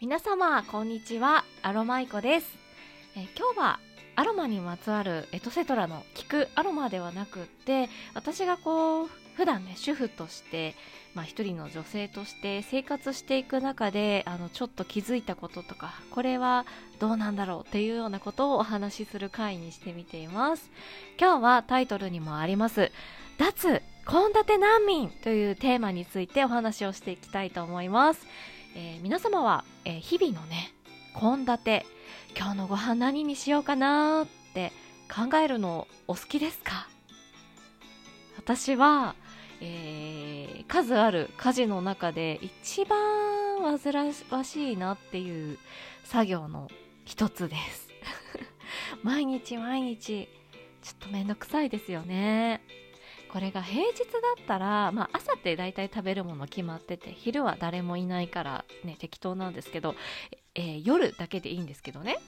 皆様こんにちは。アロマイコです、え今日はアロマにまつわるエトセトラの聞くアロマではなくって私がこう普段ね主婦としてまあ一人の女性として生活していく中であのちょっと気づいたこととかこれはどうなんだろうっていうようなことをお話しする回にしてみています。今日はタイトルにもあります脱献立難民というテーマについてお話をしていきたいと思います。えー皆様は、えー日々のね献立今日のご飯何にしようかなって考えるのお好きですか？私は、えー数ある家事の中で一番煩わしいなっていう作業の一つです。毎日毎日ちょっとめんどくさいですよね。これが平日だったら、まあ、朝って大体食べるもの決まってて昼は誰もいないから、ね、適当なんですけど、えー夜だけでいいんですけどね。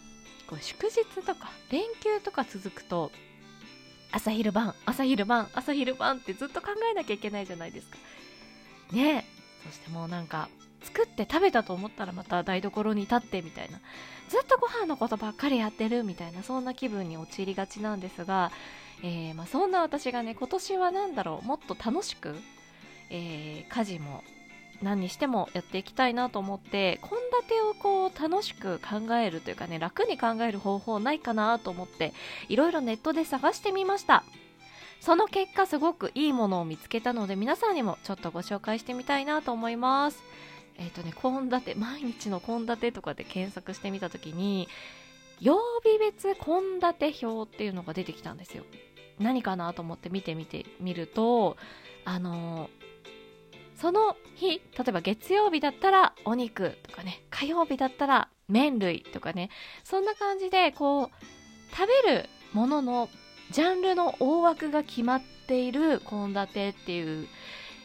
こう祝日とか連休とか続くと朝昼晩朝昼晩朝昼晩ってずっと考えなきゃいけないじゃないですか。ね。そしてもうなんか作って食べたと思ったらまた台所に立ってみたいな。ずっとご飯のことばっかりやってるみたいなそんな気分に陥りがちなんですがえーまあ、そんな私がね今年は何だろうもっと楽しく、えー家事も何にしてもやっていきたいなと思って献立をこう楽しく考えるというかね楽に考える方法ないかなと思っていろいろネットで探してみました。その結果すごくいいものを見つけたので皆さんにもちょっとご紹介してみたいなと思います。えっ、とね献立毎日の献立とかで検索してみた時に曜日別献立表っていうのが出てきたんですよ。何かなと思って見てみてみるとあのーその日例えば月曜日だったらお肉とかね火曜日だったら麺類とかねそんな感じでこう食べるもののジャンルの大枠が決まっている献立っていう、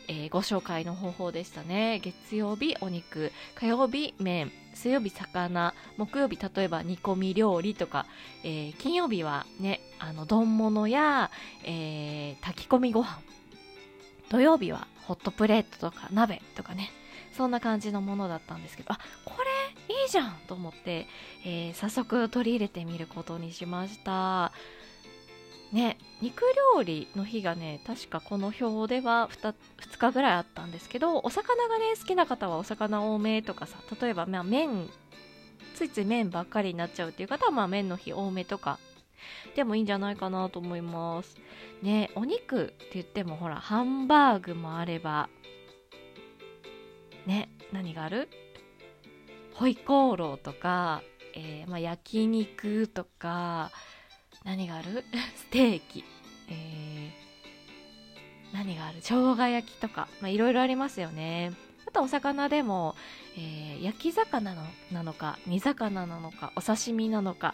えーご紹介の方法でしたね。月曜日お肉。火曜日麺。水曜日魚。木曜日例えば煮込み料理とか、えー金曜日はねあの丼物や、えー炊き込みご飯。土曜日はホットプレートとか鍋とかね。そんな感じのものだったんですけどあこれいいじゃんと思って、えー早速取り入れてみることにしました。ね肉料理の日がね確かこの表では 2, 2日ぐらいあったんですけどお魚がね好きな方はお魚多めとかさ例えば、まあ、麺ついつい麺ばっかりになっちゃうっていう方は、まあ、麺の日多めとかでもいいんじゃないかなと思います。ねお肉って言ってもほらハンバーグもあればね何がある？ホイコーローとか、えーまあ、焼肉とか何がある？ステーキ、えー何がある？生姜焼きとか。まあいろいろありますよね。あとお魚でも、えー焼き魚のなのか煮魚なのかお刺身なのか、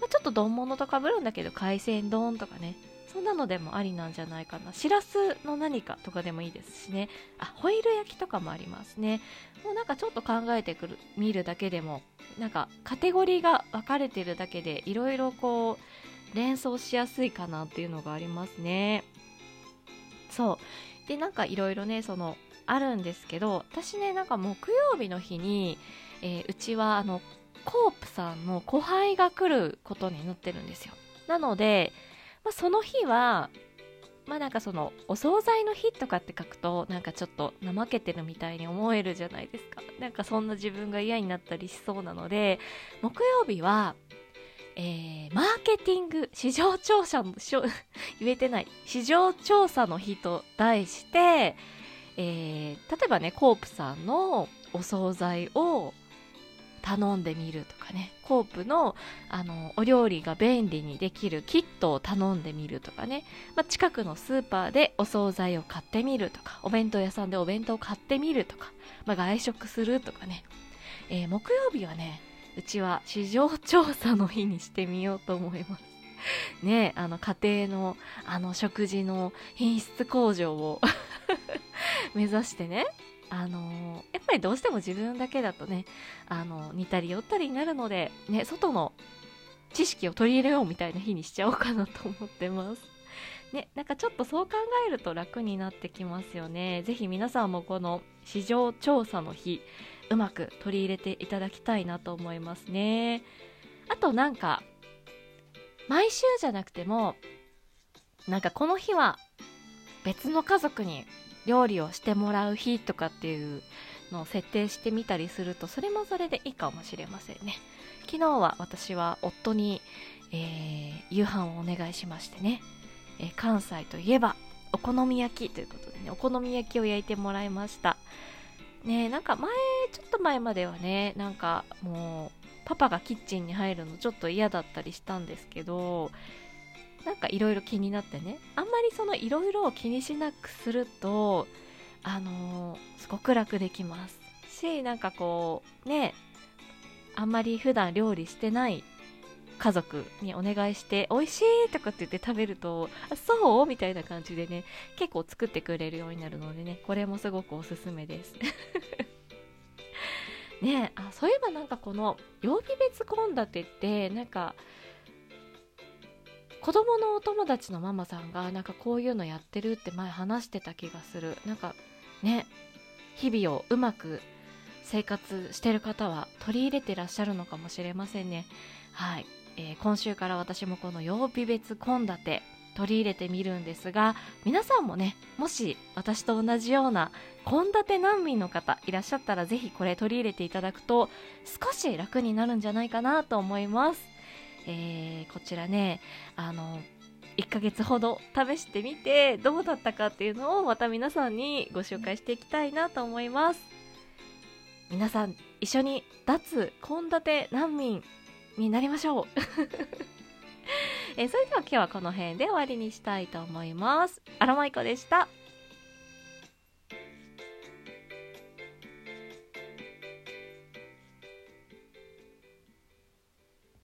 まあ、ちょっと丼物とかぶるんだけど海鮮丼とかね。そんなのでもありなんじゃないかな。しらすの何かとかでもいいですしね。あホイル焼きとかもありますね。もうなんかちょっと考えてくる見るだけでもなんかカテゴリーが分かれてるだけでいろいろこう連想しやすいかなっていうのがありますね。そう。でなんかいろいろねそのあるんですけど私ねなんか木曜日の日に、えーうちはあのコープさんの後輩が来ることになってるんですよ。なので、まあ、その日はまあなんかそのお惣菜の日とかって書くとなんかちょっと怠けてるみたいに思えるじゃないですか。なんかそんな自分が嫌になったりしそうなので木曜日はえーマーケティング市場調査のしょ 言えてない。市場調査の日と題して、えー例えばねコープさんのお惣菜を頼んでみるとかね。コープのあのお料理が便利にできるキットを頼んでみるとかね、まあ、近くのスーパーでお惣菜を買ってみるとかお弁当屋さんでお弁当を買ってみるとか、まあ、外食するとかね、えー木曜日はねうちは市場調査の日にしてみようと思いますねあの家庭のあの食事の品質向上を 目指してねあのやっぱりどうしても自分だけだとねあの似たり寄ったりになるので、ね、外の知識を取り入れようみたいな日にしちゃおうかなと思ってます。ね、なんかちょっとそう考えると楽になってきますよね。ぜひ皆さんもこの市場調査の日、うまく取り入れていただきたいなと思いますね。あとなんか毎週じゃなくてもなんかこの日は別の家族に料理をしてもらう日とかっていうのを設定してみたりするとそれもそれでいいかもしれませんね。昨日は私は夫に、えー、夕飯をお願いしましてね、えー、関西といえばお好み焼きということでねお好み焼きを焼いてもらいました。ねなんか前ちょっと前まではねなんかもうパパがキッチンに入るのちょっと嫌だったりしたんですけどなんかいろいろ気になってねあんまりそのいろいろを気にしなくするとあのー、すごく楽できます。しなんかこうねあんまり普段料理してない家族にお願いして美味しいとかって言って食べるとあそう？みたいな感じでね結構作ってくれるようになるのでねこれもすごくおすすめです。ねあそういえばなんかこの曜日別献立ってなんか子供のお友達のママさんがなんかこういうのやってるって前話してた気がする。なんかね日々をうまく生活してる方は取り入れてらっしゃるのかもしれませんね。はい、えー、今週から私もこの曜日別献立取り入れてみるんですが皆さんもねもし私と同じような献立難民の方いらっしゃったらぜひこれ取り入れていただくと少し楽になるんじゃないかなと思います、えー、こちらねあの1ヶ月ほど試してみてどうだったかっていうのをまた皆さんにご紹介していきたいなと思います。皆さん一緒に脱献立難民になりましょう えそれでは今日はこの辺で終わりにしたいと思います。アロマイコでした。